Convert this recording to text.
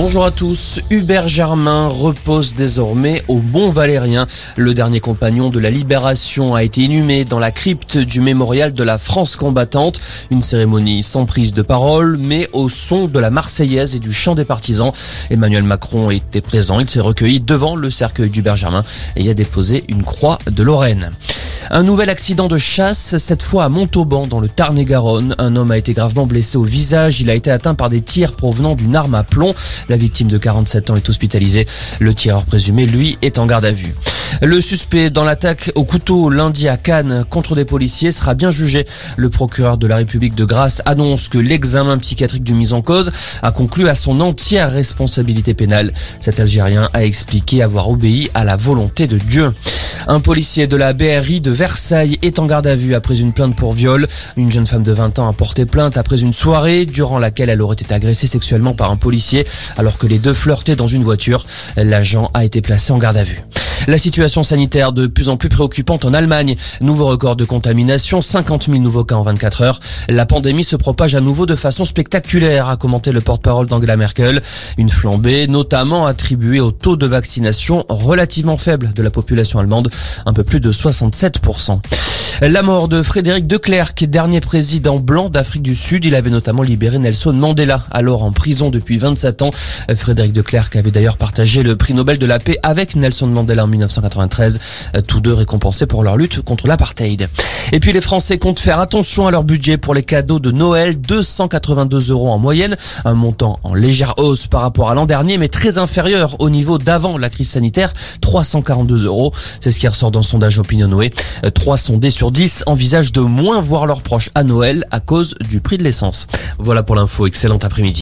Bonjour à tous. Hubert Germain repose désormais au Bon Valérien. Le dernier compagnon de la Libération a été inhumé dans la crypte du mémorial de la France combattante. Une cérémonie sans prise de parole, mais au son de la Marseillaise et du chant des partisans. Emmanuel Macron était présent. Il s'est recueilli devant le cercueil d'Hubert Germain et y a déposé une croix de Lorraine. Un nouvel accident de chasse, cette fois à Montauban, dans le Tarn-et-Garonne. Un homme a été gravement blessé au visage. Il a été atteint par des tirs provenant d'une arme à plomb. La victime de 47 ans est hospitalisée. Le tireur présumé, lui, est en garde à vue. Le suspect dans l'attaque au couteau lundi à Cannes contre des policiers sera bien jugé. Le procureur de la République de Grasse annonce que l'examen psychiatrique du mis en cause a conclu à son entière responsabilité pénale. Cet Algérien a expliqué avoir obéi à la volonté de Dieu. Un policier de la BRI de Versailles est en garde à vue après une plainte pour viol. Une jeune femme de 20 ans a porté plainte après une soirée durant laquelle elle aurait été agressée sexuellement par un policier alors que les deux flirtaient dans une voiture. L'agent a été placé en garde à vue. La situation sanitaire de plus en plus préoccupante en Allemagne. Nouveau record de contamination, 50 000 nouveaux cas en 24 heures. La pandémie se propage à nouveau de façon spectaculaire, a commenté le porte-parole d'Angela Merkel. Une flambée notamment attribuée au taux de vaccination relativement faible de la population allemande, un peu plus de 67%. La mort de Frédéric de Klerk, dernier président blanc d'Afrique du Sud. Il avait notamment libéré Nelson Mandela, alors en prison depuis 27 ans. Frédéric de Klerk avait d'ailleurs partagé le prix Nobel de la paix avec Nelson Mandela en 1993, tous deux récompensés pour leur lutte contre l'apartheid. Et puis les Français comptent faire attention à leur budget pour les cadeaux de Noël, 282 euros en moyenne, un montant en légère hausse par rapport à l'an dernier, mais très inférieur au niveau d'avant la crise sanitaire, 342 euros. C'est ce qui ressort dans le sondage Opinionway. 3 sondés sur 10 envisagent de moins voir leurs proches à Noël à cause du prix de l'essence. Voilà pour l'info. Excellent après-midi.